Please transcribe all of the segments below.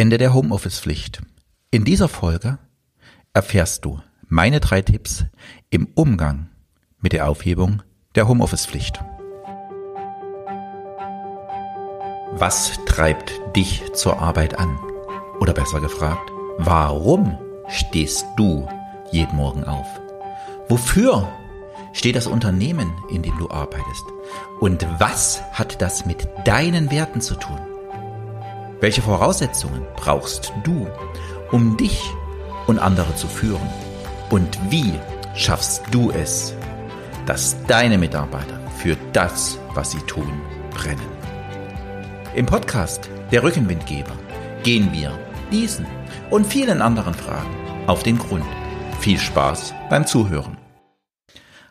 Ende der Homeoffice-Pflicht. In dieser Folge erfährst du meine drei Tipps im Umgang mit der Aufhebung der Homeoffice-Pflicht. Was treibt dich zur Arbeit an? Oder besser gefragt, warum stehst du jeden Morgen auf? Wofür steht das Unternehmen, in dem du arbeitest? Und was hat das mit deinen Werten zu tun? Welche Voraussetzungen brauchst du, um dich und andere zu führen? Und wie schaffst du es, dass deine Mitarbeiter für das, was sie tun, brennen? Im Podcast Der Rückenwindgeber gehen wir diesen und vielen anderen Fragen auf den Grund. Viel Spaß beim Zuhören.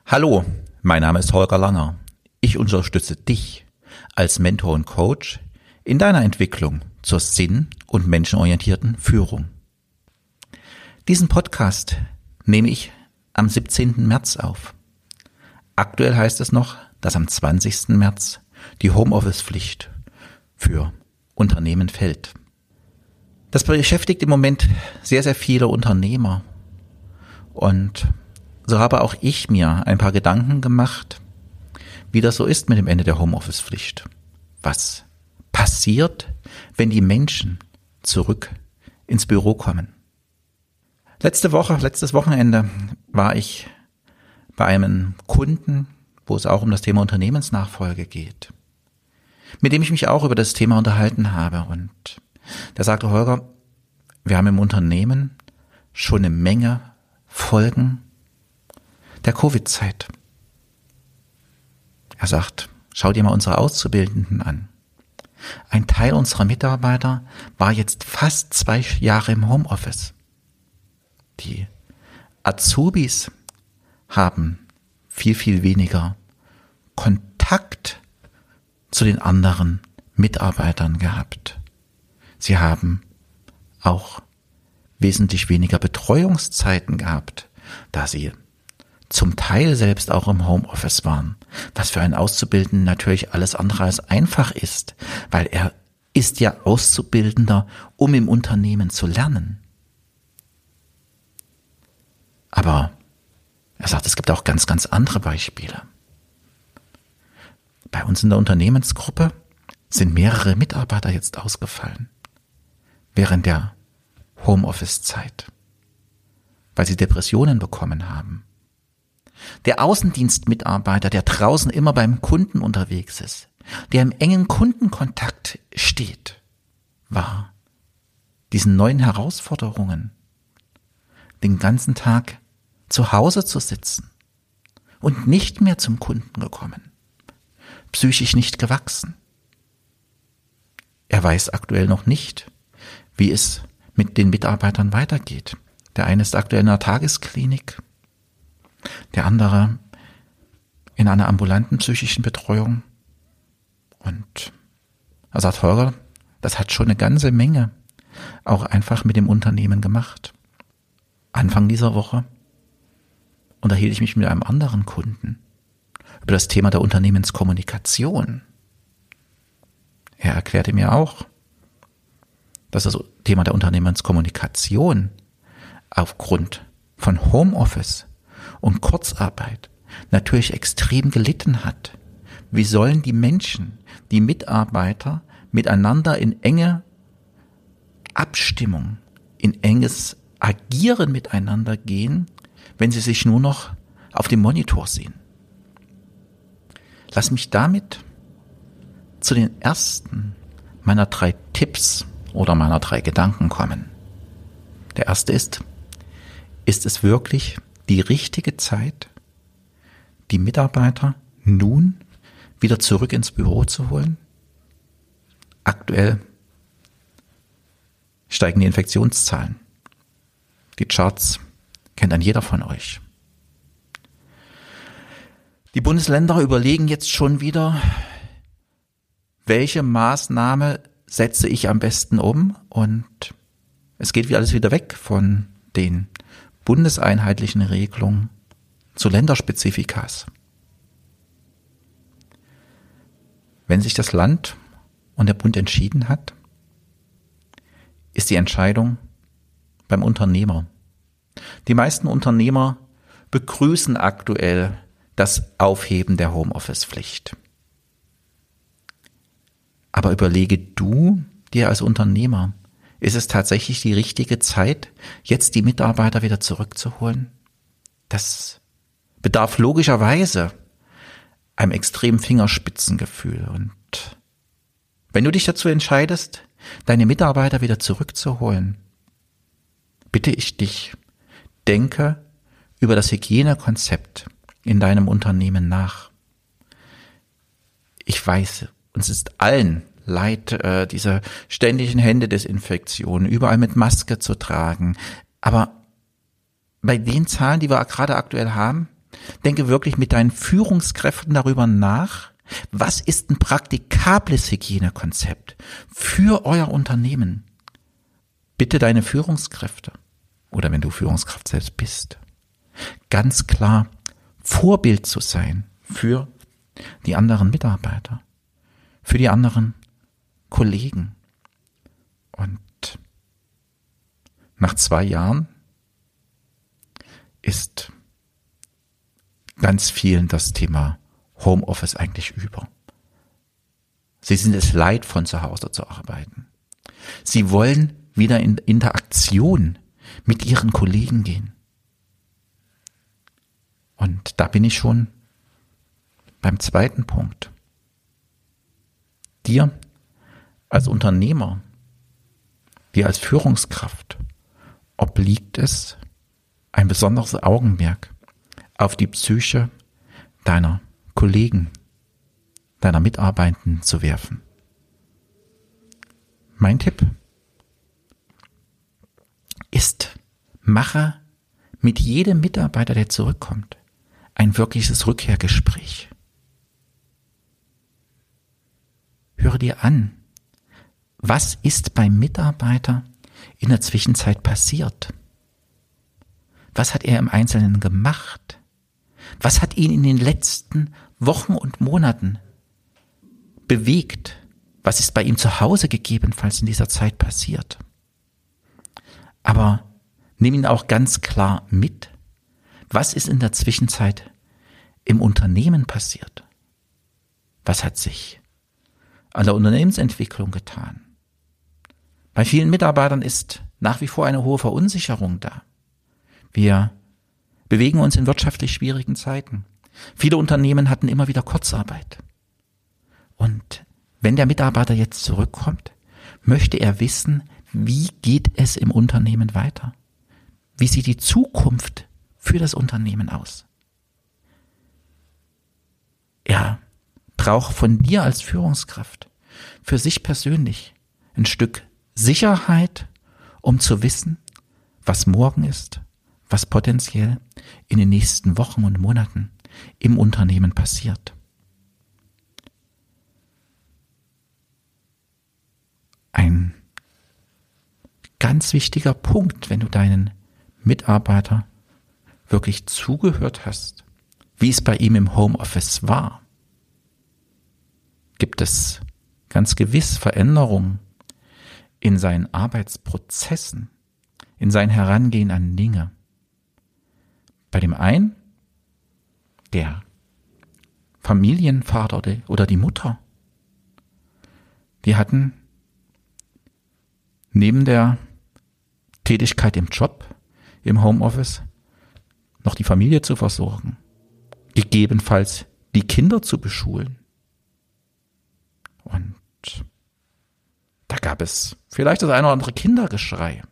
Hallo, mein Name ist Holger Langer. Ich unterstütze dich als Mentor und Coach in deiner Entwicklung zur sinn- und menschenorientierten Führung. Diesen Podcast nehme ich am 17. März auf. Aktuell heißt es noch, dass am 20. März die Homeoffice-Pflicht für Unternehmen fällt. Das beschäftigt im Moment sehr, sehr viele Unternehmer. Und so habe auch ich mir ein paar Gedanken gemacht, wie das so ist mit dem Ende der Homeoffice-Pflicht. Was passiert, wenn die Menschen zurück ins Büro kommen. Letzte Woche, letztes Wochenende war ich bei einem Kunden, wo es auch um das Thema Unternehmensnachfolge geht, mit dem ich mich auch über das Thema unterhalten habe. Und der sagte, Holger, wir haben im Unternehmen schon eine Menge Folgen der Covid-Zeit. Er sagt, schau dir mal unsere Auszubildenden an. Ein Teil unserer Mitarbeiter war jetzt fast zwei Jahre im Homeoffice. Die Azubis haben viel, viel weniger Kontakt zu den anderen Mitarbeitern gehabt. Sie haben auch wesentlich weniger Betreuungszeiten gehabt, da sie zum Teil selbst auch im Homeoffice waren, was für einen Auszubildenden natürlich alles andere als einfach ist, weil er ist ja Auszubildender, um im Unternehmen zu lernen. Aber er sagt, es gibt auch ganz, ganz andere Beispiele. Bei uns in der Unternehmensgruppe sind mehrere Mitarbeiter jetzt ausgefallen während der Homeoffice-Zeit, weil sie Depressionen bekommen haben der Außendienstmitarbeiter, der draußen immer beim Kunden unterwegs ist, der im engen Kundenkontakt steht, war diesen neuen Herausforderungen den ganzen Tag zu Hause zu sitzen und nicht mehr zum Kunden gekommen, psychisch nicht gewachsen. Er weiß aktuell noch nicht, wie es mit den Mitarbeitern weitergeht. Der eine ist aktuell in einer Tagesklinik, der andere in einer ambulanten psychischen Betreuung. Und er sagt, Holger, das hat schon eine ganze Menge auch einfach mit dem Unternehmen gemacht. Anfang dieser Woche unterhielt ich mich mit einem anderen Kunden über das Thema der Unternehmenskommunikation. Er erklärte mir auch, dass das Thema der Unternehmenskommunikation aufgrund von Homeoffice und Kurzarbeit natürlich extrem gelitten hat. Wie sollen die Menschen, die Mitarbeiter miteinander in enge Abstimmung, in enges Agieren miteinander gehen, wenn sie sich nur noch auf dem Monitor sehen? Lass mich damit zu den ersten meiner drei Tipps oder meiner drei Gedanken kommen. Der erste ist, ist es wirklich die richtige Zeit, die Mitarbeiter nun wieder zurück ins Büro zu holen? Aktuell steigen die Infektionszahlen. Die Charts kennt ein jeder von euch. Die Bundesländer überlegen jetzt schon wieder, welche Maßnahme setze ich am besten um und es geht wie alles wieder weg von den bundeseinheitlichen Regelung zu Länderspezifikas. Wenn sich das Land und der Bund entschieden hat, ist die Entscheidung beim Unternehmer. Die meisten Unternehmer begrüßen aktuell das Aufheben der Homeoffice-Pflicht. Aber überlege du dir als Unternehmer, ist es tatsächlich die richtige Zeit, jetzt die Mitarbeiter wieder zurückzuholen? Das bedarf logischerweise einem extremen Fingerspitzengefühl. Und wenn du dich dazu entscheidest, deine Mitarbeiter wieder zurückzuholen, bitte ich dich, denke über das Hygienekonzept in deinem Unternehmen nach. Ich weiß, uns ist allen leid, äh, diese ständigen Händedesinfektionen, überall mit Maske zu tragen. Aber bei den Zahlen, die wir gerade aktuell haben, denke wirklich mit deinen Führungskräften darüber nach, was ist ein praktikables Hygienekonzept für euer Unternehmen? Bitte deine Führungskräfte oder wenn du Führungskraft selbst bist, ganz klar Vorbild zu sein für die anderen Mitarbeiter, für die anderen Kollegen. Und nach zwei Jahren ist ganz vielen das Thema Homeoffice eigentlich über. Sie sind es leid, von zu Hause zu arbeiten. Sie wollen wieder in Interaktion mit ihren Kollegen gehen. Und da bin ich schon beim zweiten Punkt. Dir als Unternehmer, dir als Führungskraft obliegt es, ein besonderes Augenmerk auf die Psyche deiner Kollegen, deiner Mitarbeitenden zu werfen. Mein Tipp ist, mache mit jedem Mitarbeiter, der zurückkommt, ein wirkliches Rückkehrgespräch. Höre dir an, was ist beim Mitarbeiter in der Zwischenzeit passiert? Was hat er im Einzelnen gemacht? Was hat ihn in den letzten Wochen und Monaten bewegt? Was ist bei ihm zu Hause gegebenenfalls in dieser Zeit passiert? Aber nimm ihn auch ganz klar mit. Was ist in der Zwischenzeit im Unternehmen passiert? Was hat sich an der Unternehmensentwicklung getan? Bei vielen Mitarbeitern ist nach wie vor eine hohe Verunsicherung da. Wir bewegen uns in wirtschaftlich schwierigen Zeiten. Viele Unternehmen hatten immer wieder Kurzarbeit. Und wenn der Mitarbeiter jetzt zurückkommt, möchte er wissen, wie geht es im Unternehmen weiter? Wie sieht die Zukunft für das Unternehmen aus? Er braucht von dir als Führungskraft für sich persönlich ein Stück Sicherheit, um zu wissen, was morgen ist, was potenziell in den nächsten Wochen und Monaten im Unternehmen passiert. Ein ganz wichtiger Punkt, wenn du deinen Mitarbeiter wirklich zugehört hast, wie es bei ihm im Homeoffice war. Gibt es ganz gewiss Veränderungen in seinen Arbeitsprozessen, in sein Herangehen an Dinge. Bei dem einen, der Familienvater oder die Mutter, die hatten neben der Tätigkeit im Job, im Homeoffice, noch die Familie zu versorgen, gegebenenfalls die Kinder zu beschulen. Und da gab es vielleicht das eine oder andere Kindergeschrei.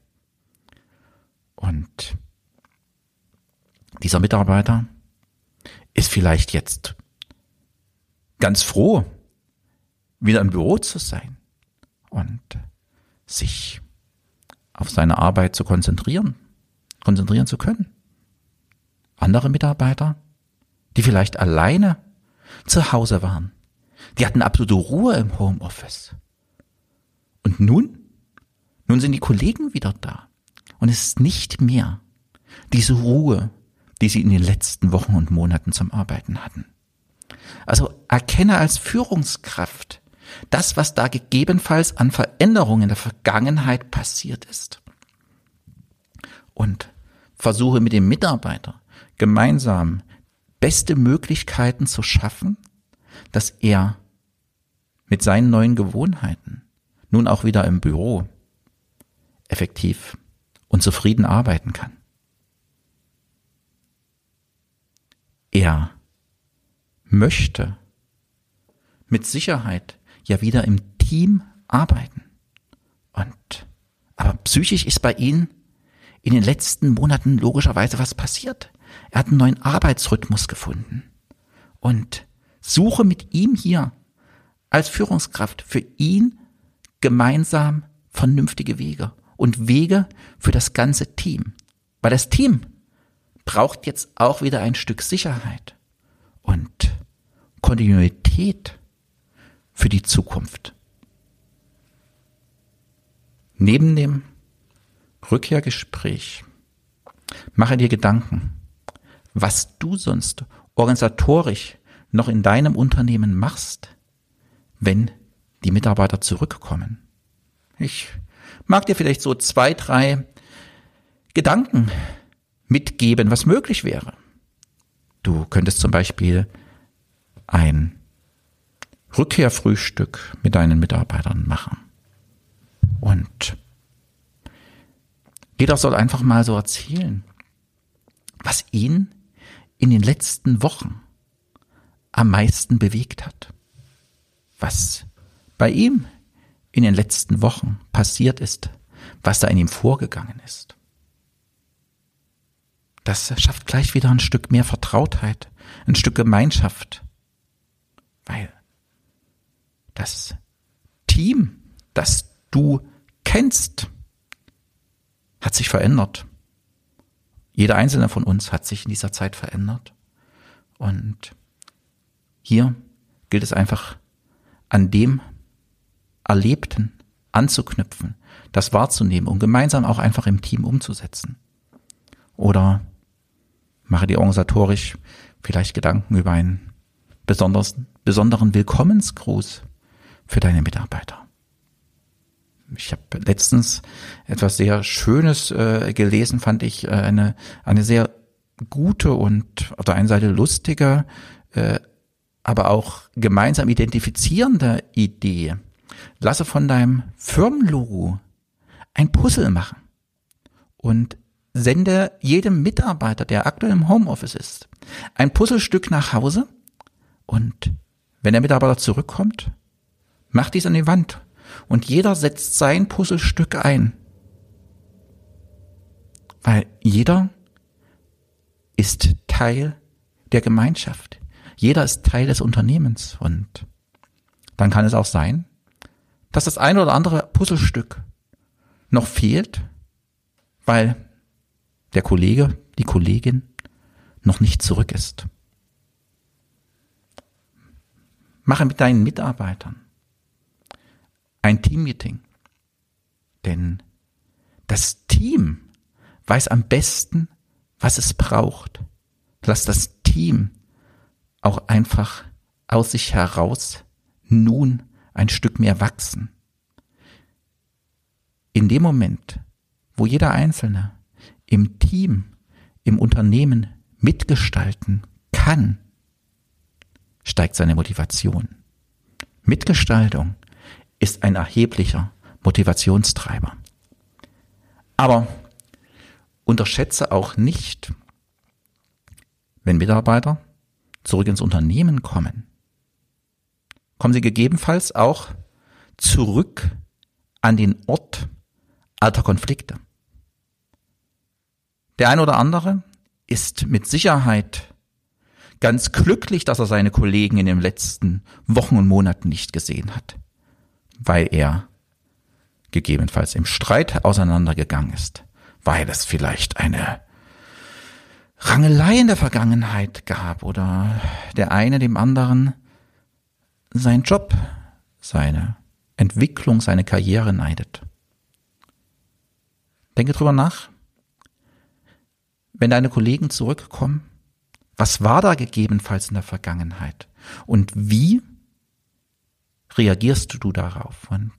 Und dieser Mitarbeiter ist vielleicht jetzt ganz froh, wieder im Büro zu sein und sich auf seine Arbeit zu konzentrieren, konzentrieren zu können. Andere Mitarbeiter, die vielleicht alleine zu Hause waren, die hatten absolute Ruhe im Homeoffice. Und nun? Nun sind die Kollegen wieder da. Und es ist nicht mehr diese Ruhe, die sie in den letzten Wochen und Monaten zum Arbeiten hatten. Also erkenne als Führungskraft Das, was da gegebenenfalls an Veränderungen in der Vergangenheit passiert ist. Und versuche mit dem Mitarbeiter gemeinsam beste Möglichkeiten zu schaffen, dass er mit seinen neuen Gewohnheiten nun auch wieder im Büro effektiv und zufrieden arbeiten kann. Er möchte mit Sicherheit ja wieder im Team arbeiten. Und aber psychisch ist bei ihm in den letzten Monaten logischerweise was passiert. Er hat einen neuen Arbeitsrhythmus gefunden. Und suche mit ihm hier als Führungskraft für ihn gemeinsam vernünftige Wege und Wege für das ganze Team. Weil das Team braucht jetzt auch wieder ein Stück Sicherheit und Kontinuität für die Zukunft. Neben dem Rückkehrgespräch mache dir Gedanken, was du sonst organisatorisch noch in deinem Unternehmen machst, wenn die Mitarbeiter zurückkommen. Ich mag dir vielleicht so zwei, drei Gedanken mitgeben, was möglich wäre. Du könntest zum Beispiel ein Rückkehrfrühstück mit deinen Mitarbeitern machen. Und jeder soll einfach mal so erzählen, was ihn in den letzten Wochen am meisten bewegt hat. Was bei ihm in den letzten Wochen passiert ist, was da in ihm vorgegangen ist. Das schafft gleich wieder ein Stück mehr Vertrautheit, ein Stück Gemeinschaft, weil das Team, das du kennst, hat sich verändert. Jeder einzelne von uns hat sich in dieser Zeit verändert. Und hier gilt es einfach an dem Erlebten anzuknüpfen, das wahrzunehmen und gemeinsam auch einfach im Team umzusetzen. Oder mache dir organisatorisch vielleicht Gedanken über einen besonderen Willkommensgruß für deine Mitarbeiter. Ich habe letztens etwas sehr Schönes äh, gelesen, fand ich äh, eine eine sehr gute und auf der einen Seite lustige, äh, aber auch gemeinsam identifizierende Idee. Lasse von deinem Firmenlogo ein Puzzle machen und sende jedem Mitarbeiter, der aktuell im Homeoffice ist, ein Puzzlestück nach Hause und wenn der Mitarbeiter zurückkommt, mach dies an die Wand und jeder setzt sein Puzzlestück ein. Weil jeder ist Teil der Gemeinschaft. Jeder ist Teil des Unternehmens und dann kann es auch sein, dass das eine oder andere Puzzlestück noch fehlt, weil der Kollege, die Kollegin noch nicht zurück ist. Mache mit deinen Mitarbeitern ein Teammeeting. Denn das Team weiß am besten, was es braucht. Lass das Team auch einfach aus sich heraus nun ein Stück mehr wachsen. In dem Moment, wo jeder Einzelne im Team, im Unternehmen mitgestalten kann, steigt seine Motivation. Mitgestaltung ist ein erheblicher Motivationstreiber. Aber unterschätze auch nicht, wenn Mitarbeiter zurück ins Unternehmen kommen, kommen sie gegebenenfalls auch zurück an den Ort alter Konflikte. Der ein oder andere ist mit Sicherheit ganz glücklich, dass er seine Kollegen in den letzten Wochen und Monaten nicht gesehen hat weil er gegebenenfalls im Streit auseinandergegangen ist, weil es vielleicht eine Rangelei in der Vergangenheit gab oder der eine dem anderen sein Job, seine Entwicklung, seine Karriere neidet. Denke drüber nach. Wenn deine Kollegen zurückkommen, was war da gegebenenfalls in der Vergangenheit? Und wie reagierst du darauf? Und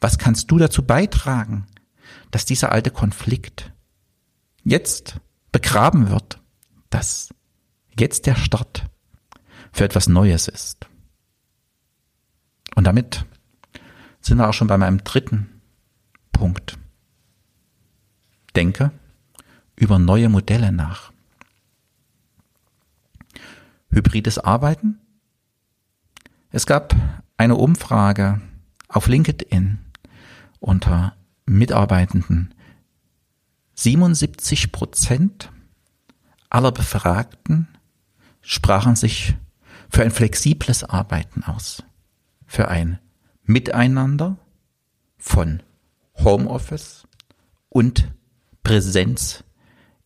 was kannst du dazu beitragen, dass dieser alte Konflikt jetzt begraben wird, dass jetzt der Start für etwas Neues ist? Und damit sind wir auch schon bei meinem dritten Punkt. Denke über neue Modelle nach. Hybrides Arbeiten. Es gab eine Umfrage auf LinkedIn unter Mitarbeitenden. 77 Prozent aller Befragten sprachen sich für ein flexibles Arbeiten aus, für ein Miteinander von Homeoffice und Präsenz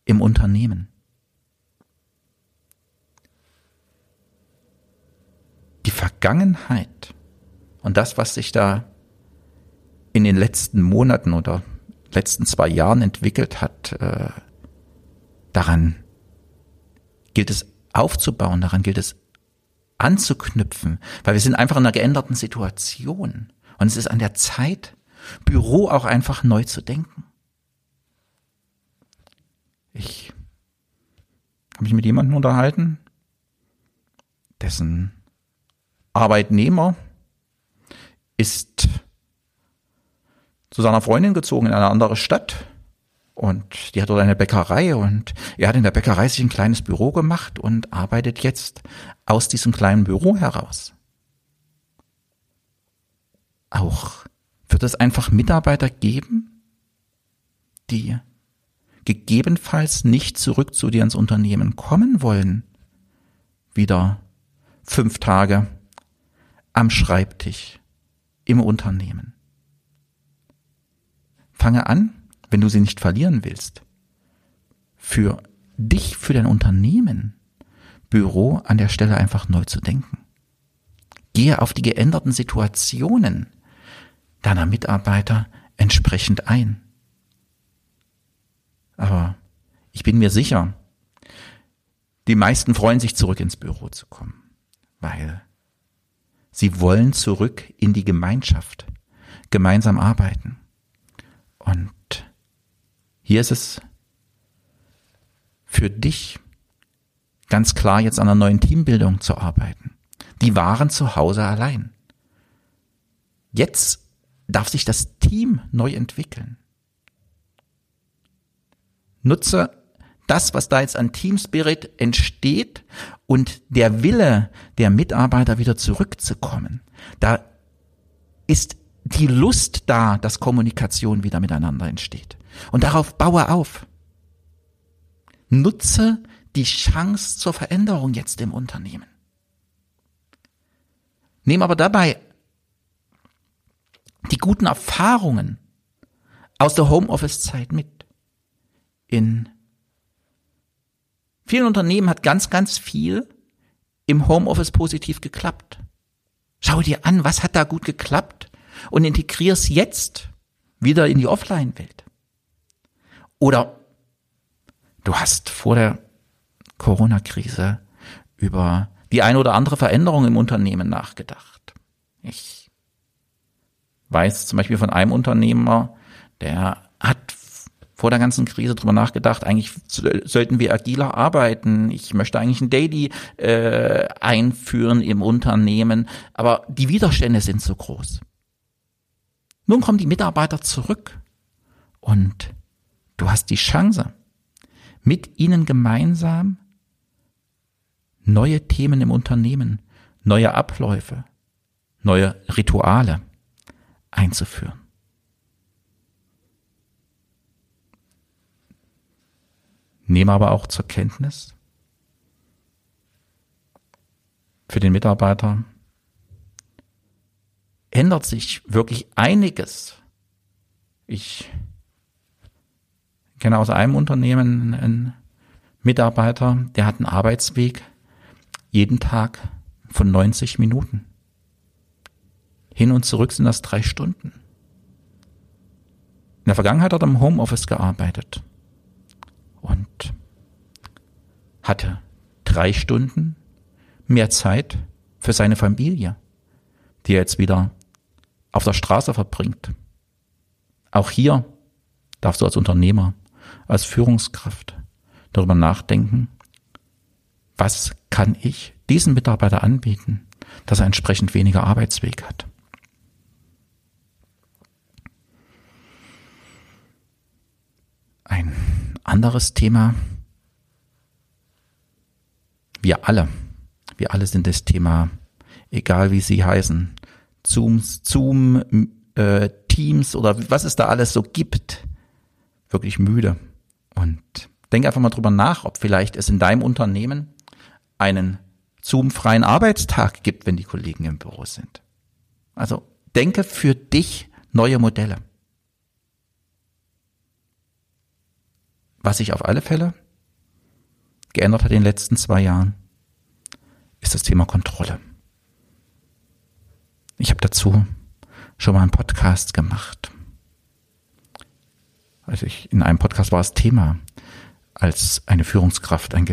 im Unternehmen. Die Vergangenheit und das, was sich da in den letzten Monaten oder letzten zwei Jahren entwickelt hat, äh, daran gilt es aufzubauen, daran gilt es anzuknüpfen, weil wir sind einfach in einer geänderten Situation. Und es ist an der Zeit, Büro auch einfach neu zu denken. Ich habe mich mit jemandem unterhalten, dessen Arbeitnehmer ist zu seiner Freundin gezogen in eine andere Stadt und die hat dort eine Bäckerei und er hat in der Bäckerei sich ein kleines Büro gemacht und arbeitet jetzt aus diesem kleinen Büro heraus. Auch wird es einfach Mitarbeiter geben, die gegebenenfalls nicht zurück zu dir ins Unternehmen kommen wollen, wieder fünf Tage am Schreibtisch im Unternehmen. Fange an, wenn du sie nicht verlieren willst, für dich, für dein Unternehmen, Büro an der Stelle einfach neu zu denken. Gehe auf die geänderten Situationen deiner Mitarbeiter entsprechend ein. Aber ich bin mir sicher, die meisten freuen sich zurück ins Büro zu kommen, weil sie wollen zurück in die Gemeinschaft, gemeinsam arbeiten. Und hier ist es für dich ganz klar, jetzt an einer neuen Teambildung zu arbeiten. Die waren zu Hause allein. Jetzt darf sich das Team neu entwickeln. Nutze das, was da jetzt an Team Spirit entsteht und der Wille der Mitarbeiter wieder zurückzukommen. Da ist die Lust da, dass Kommunikation wieder miteinander entsteht. Und darauf baue auf. Nutze die Chance zur Veränderung jetzt im Unternehmen. Nehme aber dabei die guten Erfahrungen aus der Homeoffice-Zeit mit in vielen Unternehmen hat ganz, ganz viel im Homeoffice positiv geklappt. Schau dir an, was hat da gut geklappt und integrier es jetzt wieder in die Offline-Welt. Oder du hast vor der Corona-Krise über die eine oder andere Veränderung im Unternehmen nachgedacht. Ich weiß zum Beispiel von einem Unternehmer, der hat vor der ganzen Krise drüber nachgedacht, eigentlich sollten wir agiler arbeiten. Ich möchte eigentlich ein Daily äh, einführen im Unternehmen, aber die Widerstände sind so groß. Nun kommen die Mitarbeiter zurück und du hast die Chance, mit ihnen gemeinsam neue Themen im Unternehmen, neue Abläufe, neue Rituale einzuführen. nehme aber auch zur Kenntnis für den Mitarbeiter ändert sich wirklich einiges. Ich kenne aus einem Unternehmen einen Mitarbeiter, der hat einen Arbeitsweg jeden Tag von 90 Minuten. Hin und zurück sind das drei Stunden. In der Vergangenheit hat er im Homeoffice gearbeitet und hatte drei Stunden mehr Zeit für seine Familie, die er jetzt wieder auf der Straße verbringt. Auch hier darfst du als Unternehmer, als Führungskraft darüber nachdenken, was kann ich diesem Mitarbeiter anbieten, dass er entsprechend weniger Arbeitsweg hat. Ein anderes Thema. Wir alle, wir alle sind das Thema, egal wie sie heißen, Zooms, Zoom, äh, Teams oder was es da alles so gibt, wirklich müde. Und denk einfach mal drüber nach, ob vielleicht es in deinem Unternehmen einen Zoom-freien Arbeitstag gibt, wenn die Kollegen im Büro sind. Also denke für dich neue Modelle. Was sich auf alle Fälle geändert hat in den letzten zwei Jahren, ist das Thema Kontrolle. Ich habe dazu schon mal einen Podcast gemacht. Also ich, in einem Podcast war das Thema, als eine Führungskraft, ein,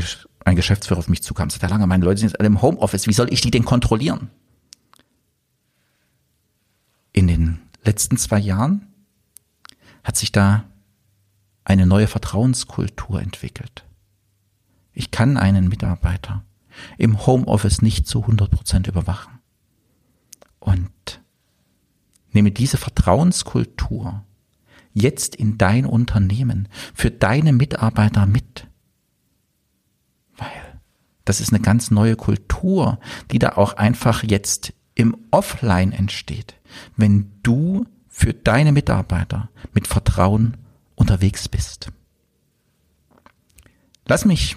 ein Geschäftsführer auf mich zukam, sagt er lange, meine Leute sind jetzt alle im Homeoffice, wie soll ich die denn kontrollieren? In den letzten zwei Jahren hat sich da eine neue Vertrauenskultur entwickelt. Ich kann einen Mitarbeiter im Homeoffice nicht zu 100 Prozent überwachen. Und nehme diese Vertrauenskultur jetzt in dein Unternehmen für deine Mitarbeiter mit. Weil das ist eine ganz neue Kultur, die da auch einfach jetzt im Offline entsteht, wenn du für deine Mitarbeiter mit Vertrauen unterwegs bist. Lass mich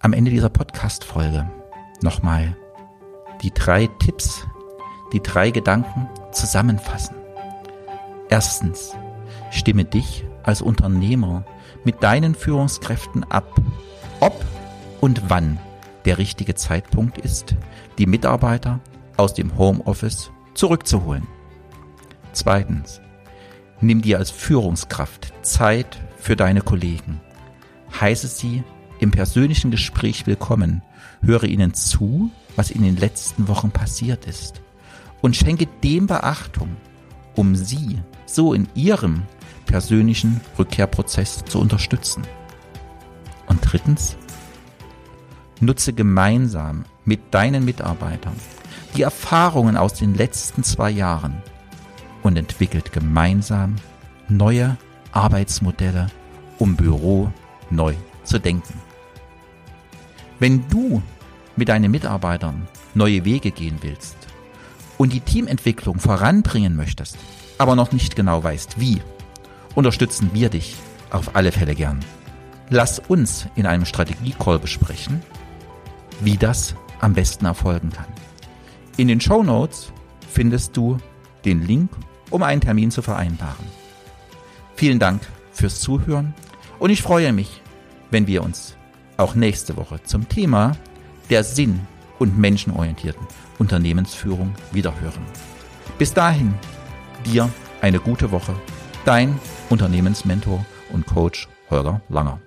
am Ende dieser Podcast-Folge nochmal die drei Tipps, die drei Gedanken zusammenfassen. Erstens, stimme dich als Unternehmer mit deinen Führungskräften ab, ob und wann der richtige Zeitpunkt ist, die Mitarbeiter aus dem Homeoffice zurückzuholen. Zweitens, Nimm dir als Führungskraft Zeit für deine Kollegen. Heiße sie im persönlichen Gespräch willkommen. Höre ihnen zu, was in den letzten Wochen passiert ist. Und schenke dem Beachtung, um sie so in ihrem persönlichen Rückkehrprozess zu unterstützen. Und drittens, nutze gemeinsam mit deinen Mitarbeitern die Erfahrungen aus den letzten zwei Jahren und entwickelt gemeinsam neue Arbeitsmodelle, um Büro neu zu denken. Wenn du mit deinen Mitarbeitern neue Wege gehen willst und die Teamentwicklung voranbringen möchtest, aber noch nicht genau weißt wie, unterstützen wir dich auf alle Fälle gern. Lass uns in einem Strategie-Call besprechen, wie das am besten erfolgen kann. In den Show Notes findest du den Link um einen Termin zu vereinbaren. Vielen Dank fürs Zuhören und ich freue mich, wenn wir uns auch nächste Woche zum Thema der sinn- und menschenorientierten Unternehmensführung wiederhören. Bis dahin, dir eine gute Woche. Dein Unternehmensmentor und Coach Holger Langer.